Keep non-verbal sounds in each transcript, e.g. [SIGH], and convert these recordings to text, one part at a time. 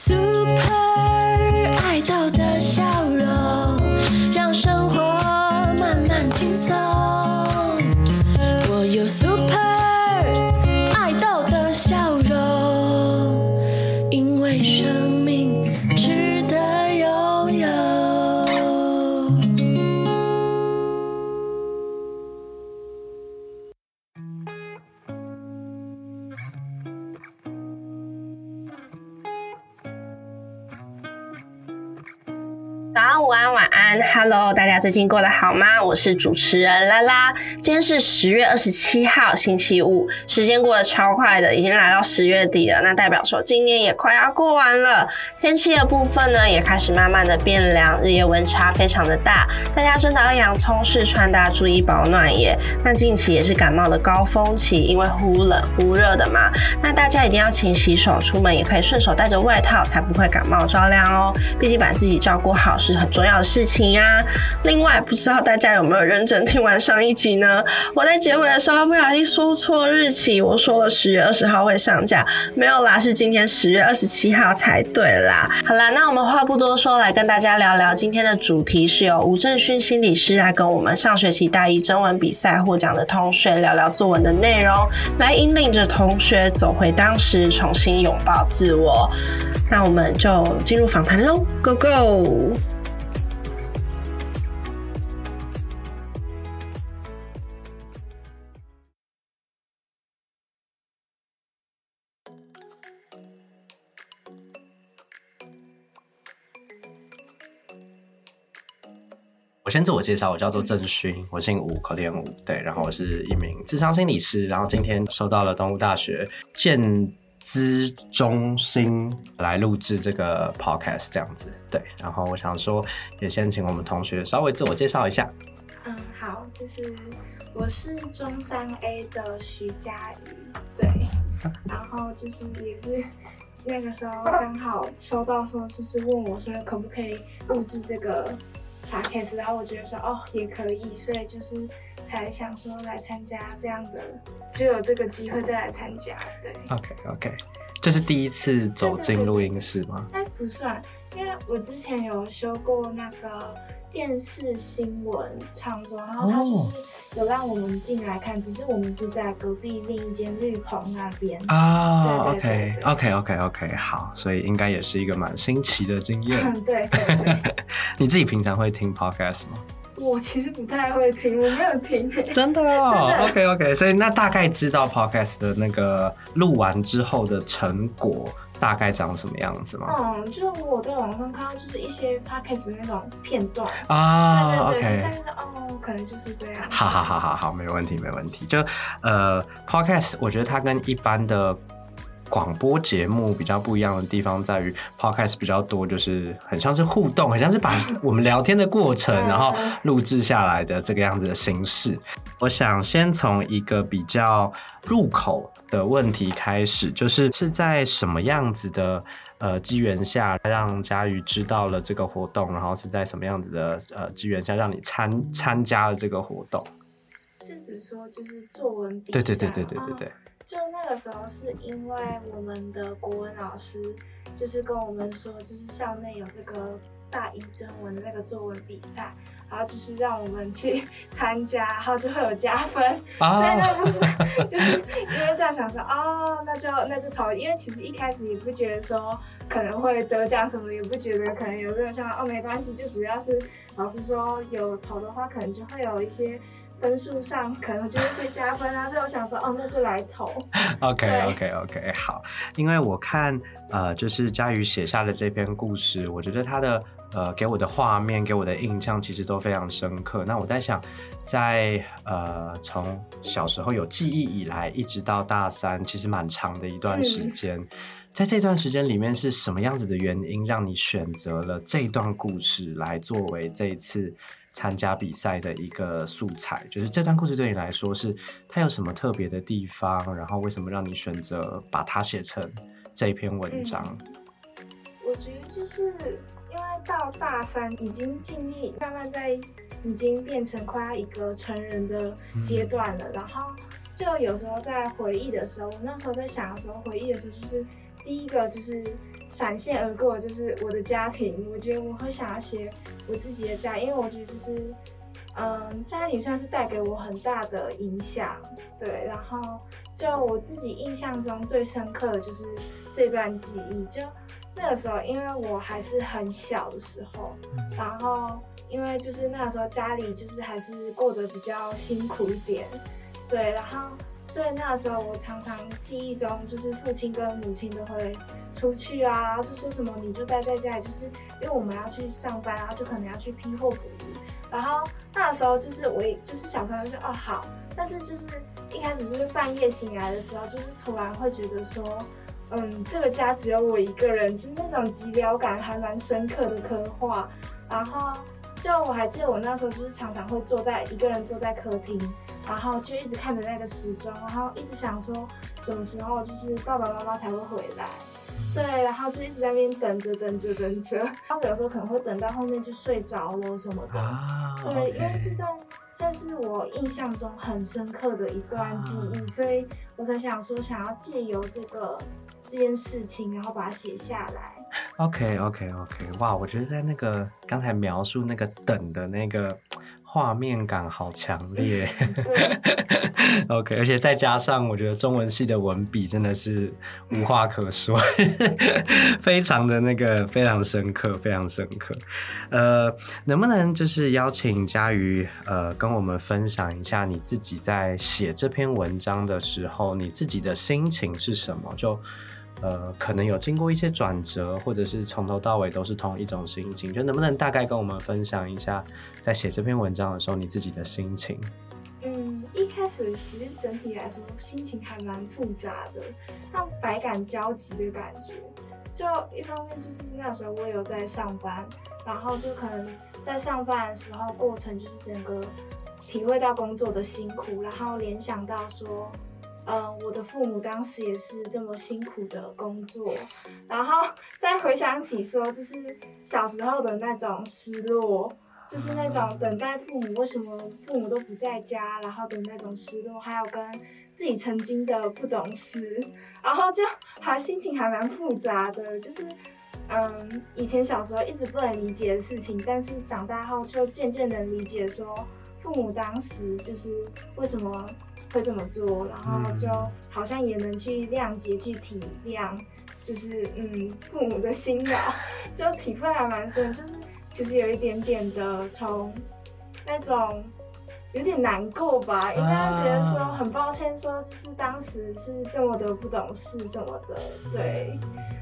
Super 最近过得好吗？我是主持人拉拉。今天是十月二十七号，星期五，时间过得超快的，已经来到十月底了。那代表说今年也快要过完了。天气的部分呢，也开始慢慢的变凉，日夜温差非常的大，大家真的要洋葱式穿搭，注意保暖耶。那近期也是感冒的高峰期，因为忽冷忽热的嘛。那大家一定要勤洗手，出门也可以顺手带着外套，才不会感冒着凉哦。毕竟把自己照顾好是很重要的事情啊。另另外，不知道大家有没有认真听完上一集呢？我在结尾的时候不小心说错日期，我说了十月二十号会上架，没有啦，是今天十月二十七号才对啦。好啦，那我们话不多说，来跟大家聊聊今天的主题，是由吴正勋心理师来跟我们上学期大一征文比赛获奖的同学聊聊作文的内容，来引领着同学走回当时，重新拥抱自我。那我们就进入访谈喽，Go Go！我先自我介绍，我叫做郑勋，我姓吴，口天吴，对，然后我是一名智商心理师，然后今天收到了东吴大学建资中心来录制这个 podcast 这样子，对，然后我想说，也先请我们同学稍微自我介绍一下。嗯，好，就是我是中三 A 的徐佳怡，对，然后就是也是那个时候刚好收到说，就是问我说可不可以录制这个 podcast，然后我觉得说哦也可以，所以就是才想说来参加这样的，就有这个机会再来参加，对。OK OK，这是第一次走进录音室吗？哎，不算，因为我之前有修过那个电视新闻创作，然后他就是有让我们进来看，只是我们是在隔壁另一间绿棚那边。啊、对 o 对 k 对对 OK OK OK，好，所以应该也是一个蛮新奇的经验。[LAUGHS] 嗯，对对对，[LAUGHS] 你自己平常会听 podcast 吗？我其实不太会听，我没有听 [LAUGHS] 欸。真的哦真的，OK OK，所以那大概知道 podcast 的那个录完之后的成果大概长什么样子吗？嗯，就我在网上看到，就是一些 podcast 的那种片段，啊对对对，所以，OK 大。概哦，可能就是这样。好好好好好，没问题没问题。就呃，podcast，我觉得它跟一般的广播节目比较不一样的地方在于，podcast 比较多，就是很像是互动，很像是把我们聊天的过程，嗯然后录制下来的这个样子的形式。我想先从一个比较入口的问题开始，就是是在什么样子的呃机缘下让佳瑜知道了这个活动，然后是在什么样子的呃机缘下让你参参加了这个活动？是指说就是作文比赛。对对对对对对哦对。就那个时候是因为我们的国文老师就是跟我们说，就是校内有这个大一征文的那个作文比赛，然后就是让我们去 [LAUGHS] 参加，然后就会有加分。啊所以那部分就是因为这样想说，哦，那就那就投，因为其实一开始也不觉得说可能会得奖什么，也不觉得可能有没有像哦没关系，就主要是老师说有投的话，可能就会有一些。分数上可能就会一些加分啊，所以我想说，哦，那就来投。[LAUGHS] OK OK OK，好，因为我看呃，就是佳瑜写下的这篇故事，我觉得他的呃给我的画面、给我的印象其实都非常深刻。那我在想，在呃从小时候有记忆以来，一直到大三，其实蛮长的一段时间。在这段时间里面，是什么样子的原因让你选择了这段故事来作为这一次参加比赛的一个素材？就是这段故事对你来说是它有什么特别的地方？然后为什么让你选择把它写成这一篇文章？我觉得就是因为到大三已经尽力慢慢在已经变成快要一个成人的阶段了，然后就有时候在回忆的时候，我那时候在想的时候，回忆的时候就是第一个就是闪现而过，就是我的家庭。我觉得我会想要写我自己的家，因为我觉得就是，嗯，家里算是带给我很大的影响，对。然后就我自己印象中最深刻的就是这段记忆，就那个时候，因为我还是很小的时候，然后因为就是那个时候家里就是还是过得比较辛苦一点，对，然后所以那个时候我常常记忆中就是父亲跟母亲都会出去啊，然后就说什么你就待在家里，就是因为我们要去上班，然后就可能要去批货捕鱼，然后那个时候就是我也就是小朋友就哦好，但是就是一开始就是半夜醒来的时候，就是突然会觉得说。嗯，这个家只有我一个人，就是那种寂寥感还蛮深刻的刻画。然后就我还记得我那时候就是常常会坐在一个人坐在客厅，然后就一直看着那个时钟，然后一直想说什么时候就是爸爸妈妈才会回来。对，然后就一直在那边等着等着等着，然后有时候可能会等到后面就睡着了什么的。啊，对，因为这段算是我印象中很深刻的一段记忆，所以我才想说想要借由这个这件事情，然后把它写下来。OK OK OK，哇，我觉得在那个刚才描述那个等的那个画面感好强烈。[LAUGHS] OK，而且再加上我觉得中文系的文笔真的是无话可说，[LAUGHS] 非常的那个非常深刻，非常深刻。呃，能不能就是邀请佳瑜呃跟我们分享一下你自己在写这篇文章的时候，你自己的心情是什么？就呃，可能有经过一些转折，或者是从头到尾都是同一种心情，就能不能大概跟我们分享一下，在写这篇文章的时候你自己的心情？嗯，一开始其实整体来说心情还蛮复杂的，那百感交集的感觉。就一方面就是那时候我有在上班，然后就可能在上班的时候过程就是整个体会到工作的辛苦，然后联想到说，呃，我的父母当时也是这么辛苦的工作，然后再回想起说，就是小时候的那种失落。就是那种等待父母，为什么父母都不在家，然后的那种失落，还有跟自己曾经的不懂事，然后就还心情还蛮复杂的，就是嗯，以前小时候一直不能理解的事情，但是长大后就渐渐能理解说，父母当时就是为什么会这么做，然后就好像也能去谅解、去体谅，就是嗯父母的辛劳，就体会还蛮深，就是其实有一点点的从那种。有点难过吧，应该觉得说很抱歉，说就是当时是这么的不懂事什么的，对，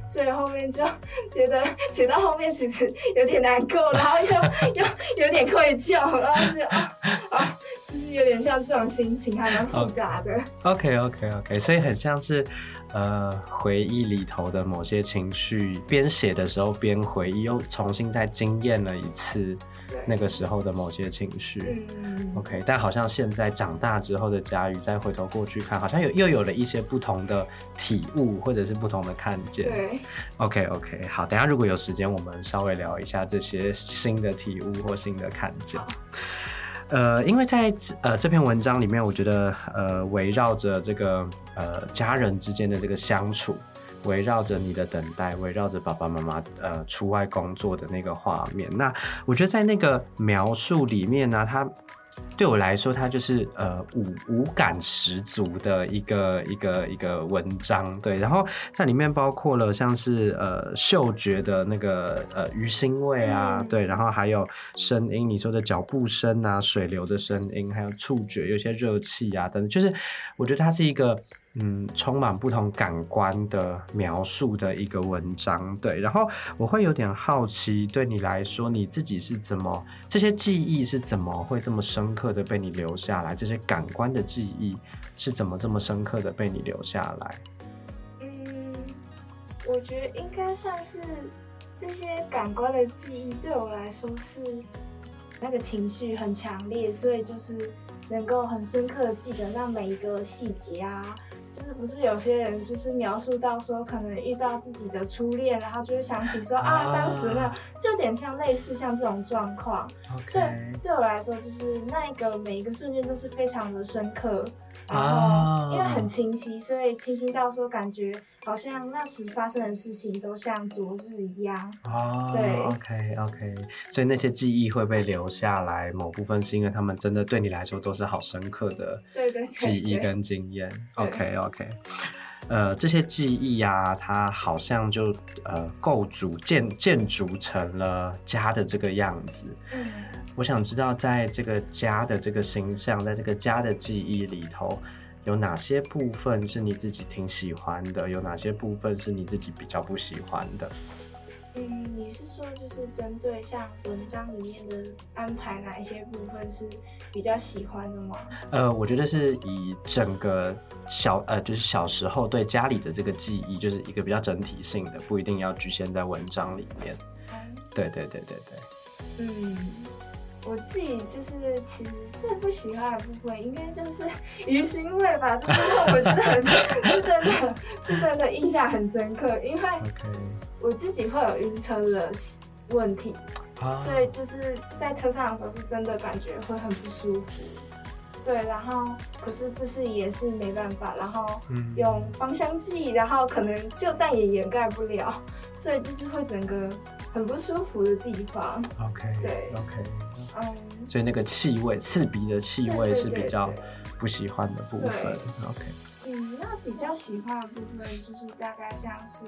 所以后面就觉得写到后面其实有点难过，然后又 [LAUGHS] 又有点愧疚，然后就啊啊，就是有点像这种心情，还蛮复杂的。OK OK OK，所以很像是呃回忆里头的某些情绪，边写的时候边回忆，又重新再经验了一次，那个时候的某些情绪。嗯，OK，但好像现在长大之后的佳宇再回头过去看，好像有又有了一些不同的体悟，或者是不同的看见。对，OK OK，好，等下如果有时间，我们稍微聊一下这些新的体悟或新的看见。呃，因为在呃这篇文章里面，我觉得呃围绕着这个呃家人之间的这个相处，围绕着你的等待，围绕着爸爸妈妈呃出外工作的那个画面，那我觉得在那个描述里面呢，它对我来说，它就是呃五五感十足的一个一个一个文章，对。然后在里面包括了像是呃嗅觉的那个呃鱼腥味啊，嗯对，然后还有声音，你说的脚步声啊、水流的声音，还有触觉，有些热气啊等等，就是我觉得它是一个。嗯，充满不同感官的描述的一个文章，对。然后我会有点好奇，对你来说，你自己是怎么这些记忆是怎么会这么深刻的被你留下来？这些感官的记忆是怎么这么深刻的被你留下来？嗯，我觉得应该算是这些感官的记忆对我来说是那个情绪很强烈，所以就是能够很深刻的记得那每一个细节啊，就是不是有些人就是描述到说，可能遇到自己的初恋，然后就会想起说啊，啊。当时那就有点像类似像这种状况。所以对我来说，就是那一个每一个瞬间都是非常的深刻，然啊。后因为很清晰，所以清晰到说感觉好像那时发生的事情都像昨日一样。哦，对，OK OK，所以那些记忆会被留下来，某部分是因为他们真的对你来说都是好深刻的对对对记忆跟经验。对。OK OK，呃，这些记忆啊，它好像就呃构筑建建筑成了家的这个样子。嗯。我想知道，在这个家的这个形象，在这个家的记忆里头，有哪些部分是你自己挺喜欢的？有哪些部分是你自己比较不喜欢的？嗯，你是说就是针对像文章里面的安排，哪一些部分是比较喜欢的吗？呃，我觉得是以整个小呃，就是小时候对家里的这个记忆，就是一个比较整体性的，不一定要局限在文章里面。嗯对对对对对。嗯，我自己就是其实最不喜欢的部分，应该就是 [LAUGHS] 鱼腥味吧。这是让我觉得很是真的是 [LAUGHS] 真的印象很深刻，因为我自己会有晕车的问题，啊所以就是在车上的时候是真的感觉会很不舒服。对，然后可是这是也是没办法，然后嗯用芳香剂，然后可能就但也掩盖不了，所以就是会整个很不舒服的地方。OK 对。OK，嗯，所以那个气味，刺鼻的气味是比较不喜欢的部分。OK 嗯，那比较喜欢的部分就是大概像是，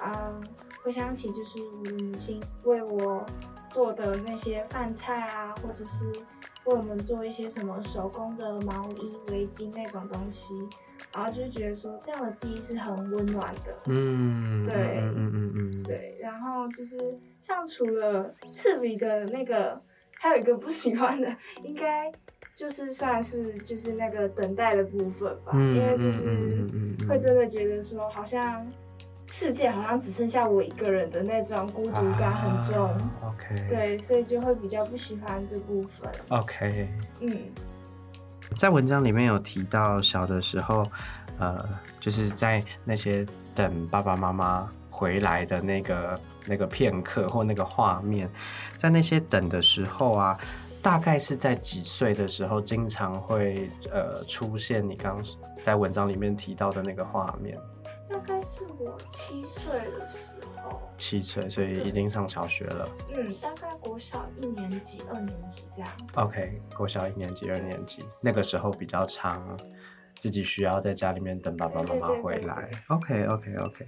嗯，回想起就是我的母亲为我做的那些饭菜啊，或者是为我们做一些什么手工的毛衣、围巾那种东西，然后就觉得说这样的记忆是很温暖的。嗯，对嗯嗯嗯嗯，对，然后就是像除了刺鼻的那个，还有一个不喜欢的，应该就是算是就是那个等待的部分吧，嗯因为就是会真的觉得说，好像世界好像只剩下我一个人的那种孤独感很重，啊 OK，对，所以就会比较不喜欢这部分。，OK，嗯。在文章里面有提到小的时候，呃，就是在那些等爸爸妈妈回来的那个那个片刻或那个画面，在那些等的时候啊，大概是在几岁的时候，经常会呃出现你刚在文章里面提到的那个画面。大概是我七岁的时候，七岁，所以已经上小学了。嗯，大概国小一年级、二年级这样。OK，国小一年级、二年级，那个时候比较长，自己需要在家里面等爸爸妈妈回来。OK，OK，OK。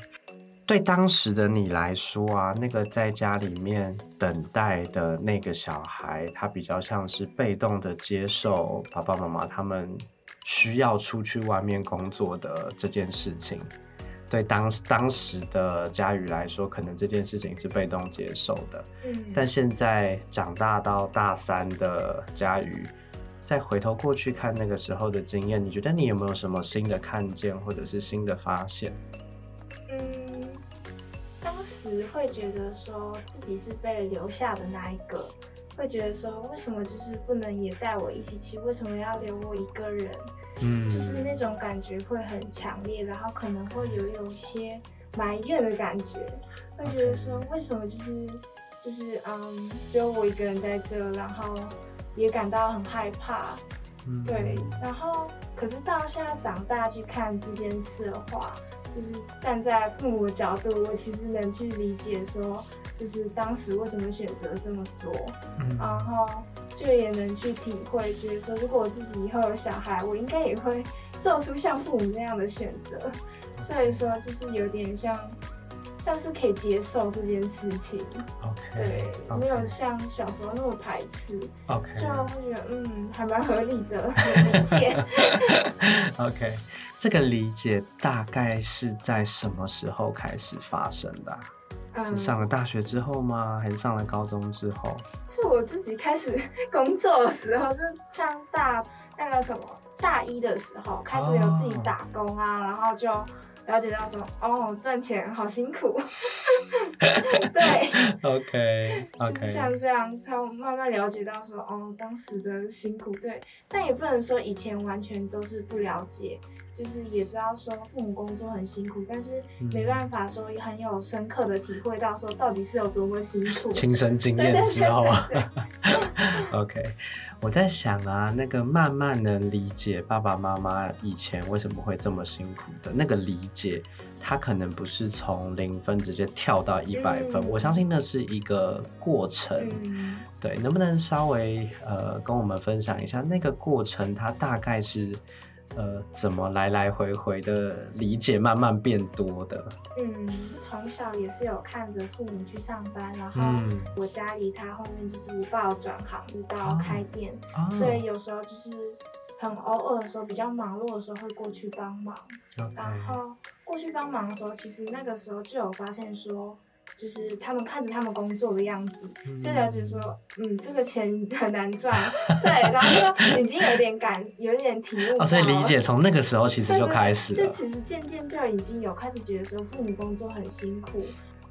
对当时的你来说啊，那个在家里面等待的那个小孩，他比较像是被动的接受爸爸妈妈他们需要出去外面工作的这件事情。对当当时的佳宇来说，可能这件事情是被动接受的。嗯，但现在长大到大三的佳宇，再回头过去看那个时候的经验，你觉得你有没有什么新的看见，或者是新的发现？嗯，当时会觉得说自己是被留下的那一个，会觉得说为什么就是不能也带我一起去？为什么要留我一个人？嗯就是那种感觉会很强烈，然后可能会有有一些埋怨的感觉，会觉得说为什么就是就是嗯，只有我一个人在这，然后也感到很害怕。嗯对，然后可是到现在长大去看这件事的话，就是站在父母的角度，我其实能去理解说，就是当时为什么选择这么做，嗯然后就也能去体会，觉得说如果我自己以后有小孩，我应该也会做出像父母那样的选择，所以说就是有点像。像是可以接受这件事情，OK，对没有像小时候那么排斥，OK 就会觉得嗯，还蛮合理的，理解。[LAUGHS] OK，这个理解大概是在什么时候开始发生的啊、是嗯，上了大学之后吗？还是上了高中之后？是我自己开始 [LAUGHS] 工作的时候，就像大那个什么大一的时候，开始有自己打工啊，然后就了解到说，哦，赚钱好辛苦。[LAUGHS] 对，[LAUGHS] OK 就是像这样，才慢慢了解到说，哦，当时的辛苦。对，但也不能说以前完全都是不了解，就是也知道说父母工作很辛苦，但是嗯没办法说很有深刻的体会到说到底是有多么辛苦。亲身经验之后啊，OK，我在想啊，那个慢慢能理解爸爸妈妈以前为什么会这么辛苦的那个理解，他可能不是从零分直接跳到一百分，嗯我相信那是一个过程。嗯，对，能不能稍微呃跟我们分享一下那个过程？它大概是呃怎么来来回回的理解慢慢变多的？嗯，从小也是有看着父母去上班，然后嗯我家离他后面就是我爸转行，就到哦开店，哦所以有时候就是很偶尔的时候比较忙碌的时候会过去帮忙。然后过去帮忙的时候，其实那个时候就有发现说，就是他们看着他们工作的样子，就了解说，嗯，这个钱很难赚，[LAUGHS] 对，然后就已经有点感，有点体悟哦，所以理解从那个时候其实就开始就其实渐渐就已经有开始觉得说父母工作很辛苦，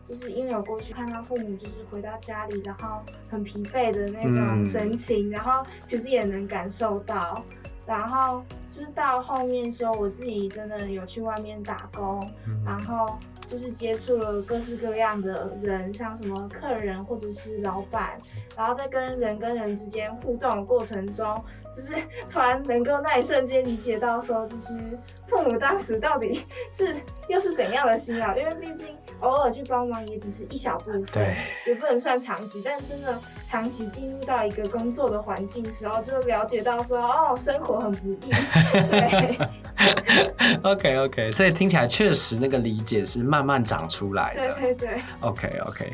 就是因为我过去看到父母就是回到家里，然后很疲惫的那嗯种神情，然后其实也能感受到。然后就是到后面说，我自己真的有去外面打工，嗯。然后就是接触了各式各样的人，像什么客人或者是老板，然后在跟人跟人之间互动的过程中，就是突然能够那一瞬间理解到说，就是父母当时到底是又是怎样的心啊，因为毕竟偶尔去帮忙也只是一小部分对，也不能算长期，但真的长期进入到一个工作的环境时候，就了解到说，哦，生活很不易，[LAUGHS] 对。OK OK，所以听起来确实那个理解是慢慢长出来的。对对对，OK OK，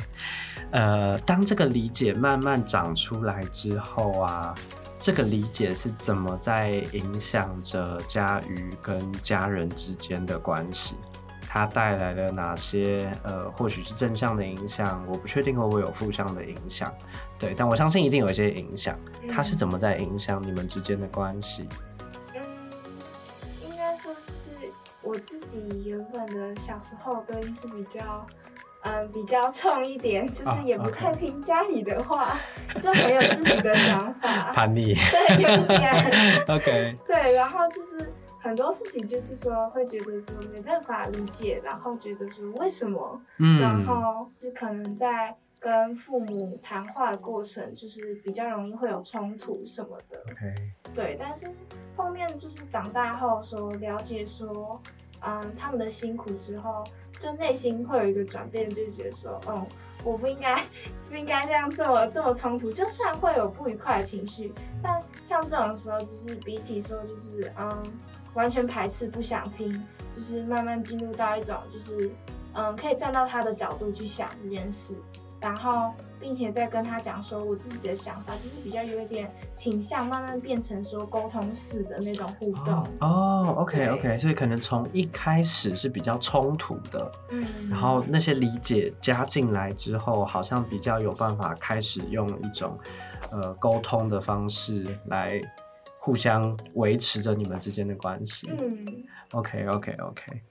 呃，当这个理解慢慢长出来之后啊，这个理解是怎么在影响着佳瑜跟家人之间的关系？它带来了哪些呃，或许是正向的影响，我不确定会不会有负向的影响，对，但我相信一定有一些影响。它是怎么在影响你们之间的关系？嗯，应该说就是我自己原本的小时候都是比较，嗯，比较冲一点，就是啊也不太听家里的话，[LAUGHS] 就很有自己的想法，[LAUGHS] 叛逆。对，有点，，[LAUGHS] OK，对，然后就是很多事情就是说会觉得说没办法理解，然后觉得说为什么，然嗯，后就可能在。跟父母谈话的过程，就是比较容易会有冲突什么的。OK，对，但是后面就是长大后说了解说，嗯，他们的辛苦之后，就内心会有一个转变，就觉得说，嗯，我不应该 [LAUGHS] 不应该这样这么这么冲突，就算会有不愉快的情绪，但像这种时候，就是比起说就是嗯完全排斥不想听，就是慢慢进入到一种就是嗯可以站到他的角度去想这件事。然后，并且再跟他讲说我自己的想法，就是比较有一点倾向，慢慢变成说沟通式的那种互动。哦，OK，OK，所以可能从一开始是比较冲突的，嗯，然后那些理解加进来之后，好像比较有办法开始用一种呃沟通的方式来互相维持着你们之间的关系。嗯，OK OK OK，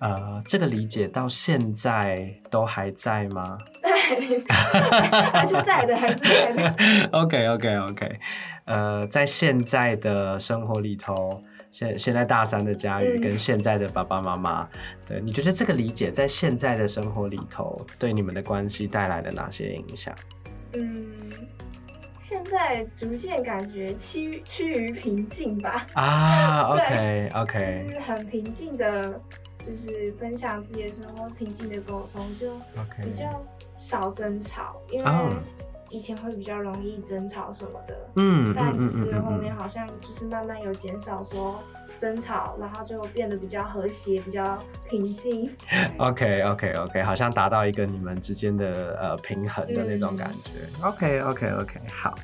呃，这个理解到现在都还在吗对，还是在的，还是在的。[LAUGHS] OK OK OK，呃，在现在的生活里头。现现在大三的佳瑜嗯跟现在的爸爸妈妈，对你觉得这个理解在现在的生活里头对你们的关系带来了哪些影响？嗯，现在逐渐感觉趋于趋于平静吧。啊 [LAUGHS] 对，OK OK 就是很平静的，就是分享自己的生活，平静的沟通，就比较少争吵，因为哦以前会比较容易争吵什么的。嗯但就是后面嗯好像就是慢慢有减少说争吵，然后就变得比较和谐，比较平静。[LAUGHS] OK OK OK，好像达到一个你们之间的呃平衡的那种感觉。OK OK OK，好。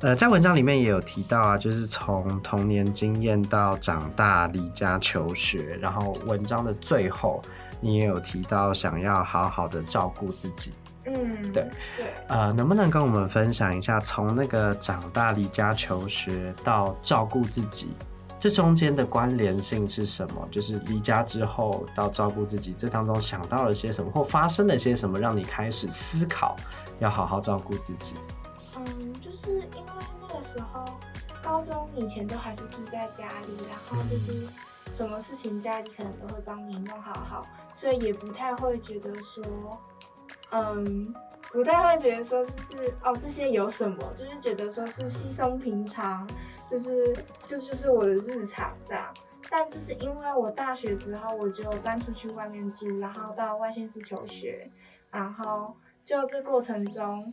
呃，在文章里面也有提到啊，就是从童年经验到长大离家求学，然后文章的最后你也有提到想要好好的照顾自己。嗯，对对，呃，能不能跟我们分享一下，从那个长大离家求学到照顾自己，这中间的关联性是什么？就是离家之后到照顾自己，这当中想到了些什么，或发生了些什么，让你开始思考要好好照顾自己？嗯，就是因为那个时候高中以前都还是住在家里，然后就是什么事情家里可能都会帮你弄好好，所以也不太会觉得说，嗯，不太会觉得说就是哦这些有什么，就是觉得说是稀松平常，就是这就是我的日常这样。但就是因为我大学之后我就搬出去外面住，然后到外县市求学，然后就这过程中。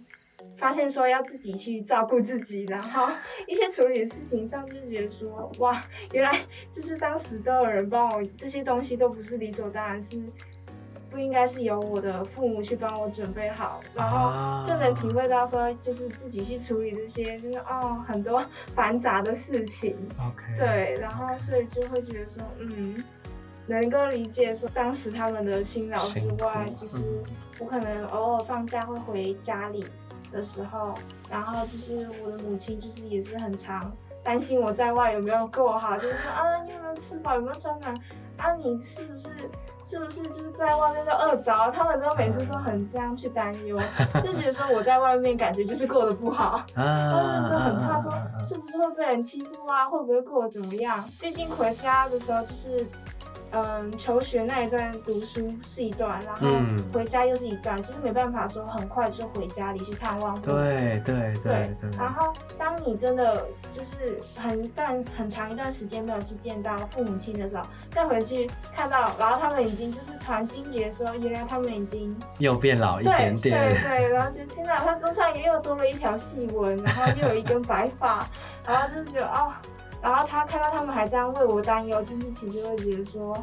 发现说要自己去照顾自己，然后 [LAUGHS] 一些处理的事情上就觉得说，哇，原来就是当时都有人帮我，这些东西都不是理所当然，是不应该是由我的父母去帮我准备好，然后就能体会到说，就是自己去处理这些，就是哦很多 [LAUGHS] 繁杂的事情。OK。对，然后所以就会觉得说，嗯，能够理解说当时他们的辛劳之外，就是我可能偶尔放假会回家里。的时候，然后就是我的母亲，就是也是很常担心我在外有没有够好，就是说啊，你有没有吃饱，有没有穿暖，啊，你是不是是不是就是在外面都饿着？他们都每次都很这样去担忧，[LAUGHS] 就觉得说我在外面感觉就是过得不好，[LAUGHS] 他们就很怕说是不是会被人欺负啊，会不会过得怎么样？毕竟回家的时候就是。嗯，求学那一段读书是一段，然后回家又是一段，就是没办法说很快就回家里去探望。对对对对。然后，当你真的就是很段很长一段时间没有去见到父母亲的时候，再回去看到，然后他们已经就是突然惊觉说，原来他们已经又变老一点点。对对，然后就听到他桌上也又多了一条细纹，然后又有一根白发，然后就觉得哦。然后他看到他们还这样为我担忧，就是其实会觉得说，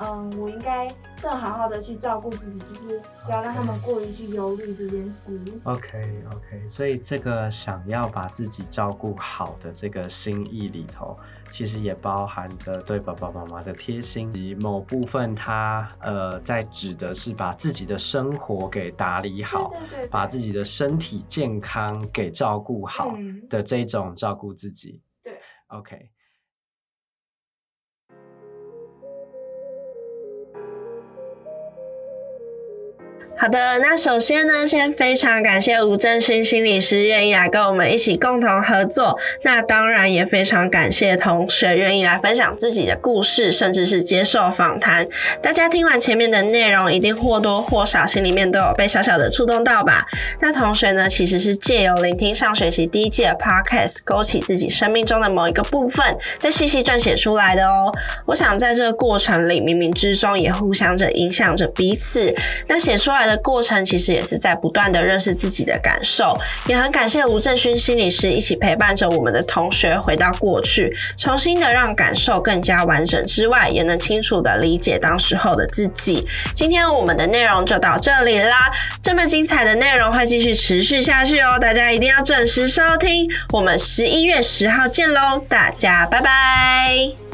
嗯，我应该更好好的去照顾自己，就是不要让他们过于去忧虑这件事。OK OK，所以这个想要把自己照顾好的这个心意里头，其实也包含着对爸爸妈妈的贴心，以某部分他呃在指的是把自己的生活给打理好，把自己的身体健康给照顾好的这种照顾自己。Okay. 好的，那首先呢，先非常感谢吴正勋心理师愿意来跟我们一起共同合作。那当然也非常感谢同学愿意来分享自己的故事，甚至是接受访谈。大家听完前面的内容，一定或多或少心里面都有被小小的触动到吧？那同学呢，其实是借由聆听上学期第一届 podcast，勾起自己生命中的某一个部分，再细细撰写出来的哦。我想在这个过程里，冥冥之中也互相着影响着彼此。那写出来的。过程其实也是在不断的认识自己的感受，也很感谢吴正勋心理师一起陪伴着我们的同学回到过去，重新的让感受更加完整之外，也能清楚的理解当时候的自己。今天我们的内容就到这里啦，这么精彩的内容会继续持续下去哦，大家一定要准时收听，我们十一月十号见喽，大家拜拜。